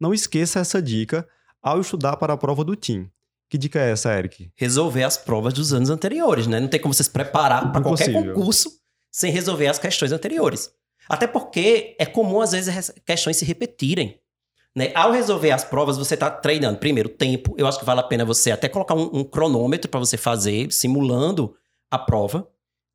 não esqueça essa dica ao estudar para a prova do TIM. Que dica é essa, Eric? Resolver as provas dos anos anteriores, né? Não tem como você se preparar para qualquer concurso sem resolver as questões anteriores. Até porque é comum, às vezes, as questões se repetirem. Né? Ao resolver as provas, você está treinando, primeiro, tempo. Eu acho que vale a pena você até colocar um, um cronômetro para você fazer, simulando a prova,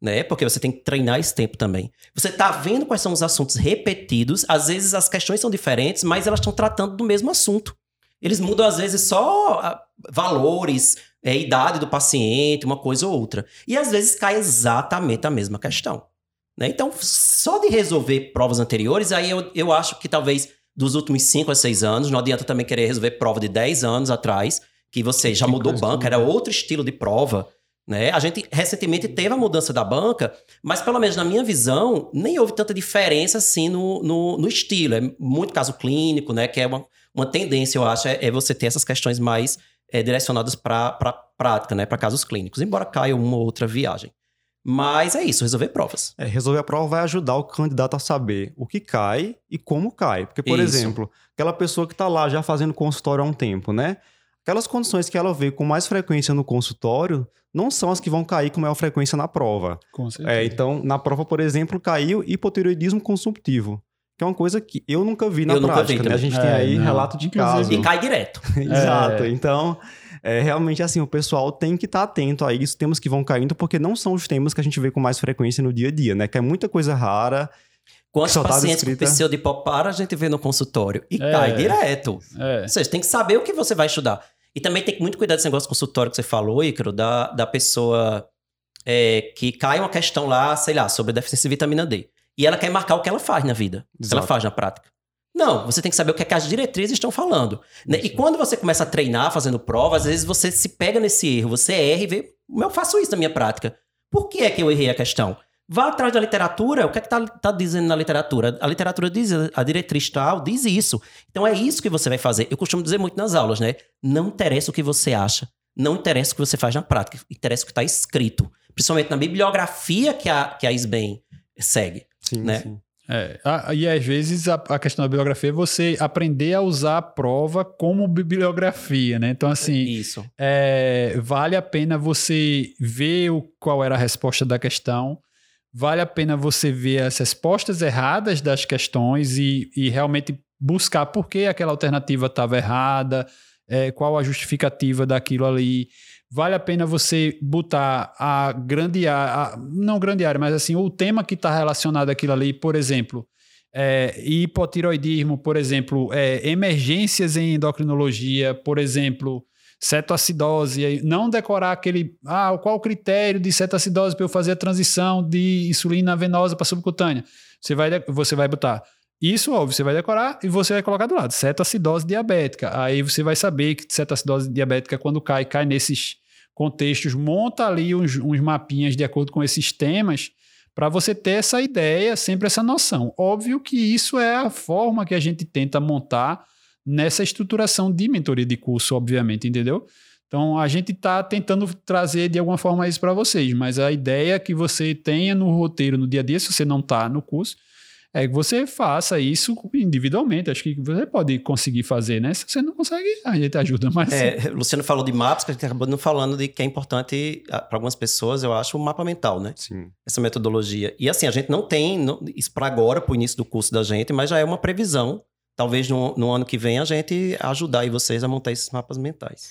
né? Porque você tem que treinar esse tempo também. Você está vendo quais são os assuntos repetidos. Às vezes as questões são diferentes, mas elas estão tratando do mesmo assunto. Eles mudam, às vezes, só ah, valores, é, idade do paciente, uma coisa ou outra. E às vezes cai exatamente a mesma questão. Né? Então, só de resolver provas anteriores, aí eu, eu acho que talvez dos últimos 5 a 6 anos, não adianta também querer resolver prova de 10 anos atrás, que você já mudou banca, era outro estilo de prova. Né? A gente recentemente teve a mudança da banca, mas pelo menos na minha visão, nem houve tanta diferença assim no, no, no estilo. É muito caso clínico, né? Que é uma, uma tendência, eu acho, é, é você ter essas questões mais é, direcionadas para pra prática, né? Para casos clínicos, embora caia uma ou outra viagem. Mas é isso, resolver provas. É, resolver a prova vai ajudar o candidato a saber o que cai e como cai. Porque, por isso. exemplo, aquela pessoa que está lá já fazendo consultório há um tempo, né? Aquelas condições que ela vê com mais frequência no consultório não são as que vão cair com maior frequência na prova. Com certeza. É, então, na prova, por exemplo, caiu hipotiroidismo consumptivo. Que é uma coisa que eu nunca vi na eu prática, vi né? A gente é, tem aí não. relato de caso. E cai direto. Exato. É. Então, é, realmente, assim, o pessoal tem que estar tá atento a isso, temas que vão caindo, porque não são os temas que a gente vê com mais frequência no dia a dia, né? Que é muita coisa rara. Quantos pacientes com pseudopopara a gente vê no consultório? E é, cai direto. É. Ou seja, tem que saber o que você vai estudar. E também tem muito cuidado desse negócio consultório que você falou, Ícaro, da, da pessoa é, que cai uma questão lá, sei lá, sobre deficiência de vitamina D. E ela quer marcar o que ela faz na vida, o que ela faz na prática. Não, você tem que saber o que, é que as diretrizes estão falando. Né? E quando você começa a treinar fazendo prova, às vezes você se pega nesse erro, você erra e vê, eu faço isso na minha prática. Por que é que eu errei a questão? Vá atrás da literatura, o que é que está tá dizendo na literatura? A literatura diz, a diretriz tal diz isso. Então é isso que você vai fazer. Eu costumo dizer muito nas aulas, né? Não interessa o que você acha, não interessa o que você faz na prática, interessa o que está escrito. Principalmente na bibliografia que a, que a SBEM segue. Sim, né? sim. É, e às vezes a, a, questão da bibliografia é você aprender a usar a prova como bibliografia, né? Então, assim, Isso. É, vale a pena você ver o, qual era a resposta da questão, vale a pena você ver as respostas erradas das questões e, e realmente buscar por que aquela alternativa estava errada, é, qual a justificativa daquilo ali. Vale a pena você botar a grande área, não grande área, mas assim, o tema que está relacionado àquilo ali, por exemplo, é, hipotiroidismo, por exemplo, é, emergências em endocrinologia, por exemplo, cetoacidose, não decorar aquele, ah, qual o critério de cetoacidose para eu fazer a transição de insulina venosa para subcutânea? Você vai, você vai botar isso, óbvio, você vai decorar e você vai colocar do lado, cetoacidose diabética. Aí você vai saber que cetoacidose diabética, quando cai, cai nesses contextos, monta ali uns, uns mapinhas de acordo com esses temas para você ter essa ideia, sempre essa noção. Óbvio que isso é a forma que a gente tenta montar nessa estruturação de mentoria de curso, obviamente, entendeu? Então a gente está tentando trazer de alguma forma isso para vocês, mas a ideia que você tenha no roteiro no dia a dia, se você não está no curso, é que você faça isso individualmente. Acho que você pode conseguir fazer, né? Se você não consegue, a gente ajuda mais. É, Luciano falou de mapas, que a gente acabou não falando de que é importante para algumas pessoas, eu acho, o mapa mental, né? Sim. Essa metodologia. E assim, a gente não tem isso para agora, para o início do curso da gente, mas já é uma previsão. Talvez no, no ano que vem a gente ajudar vocês a montar esses mapas mentais.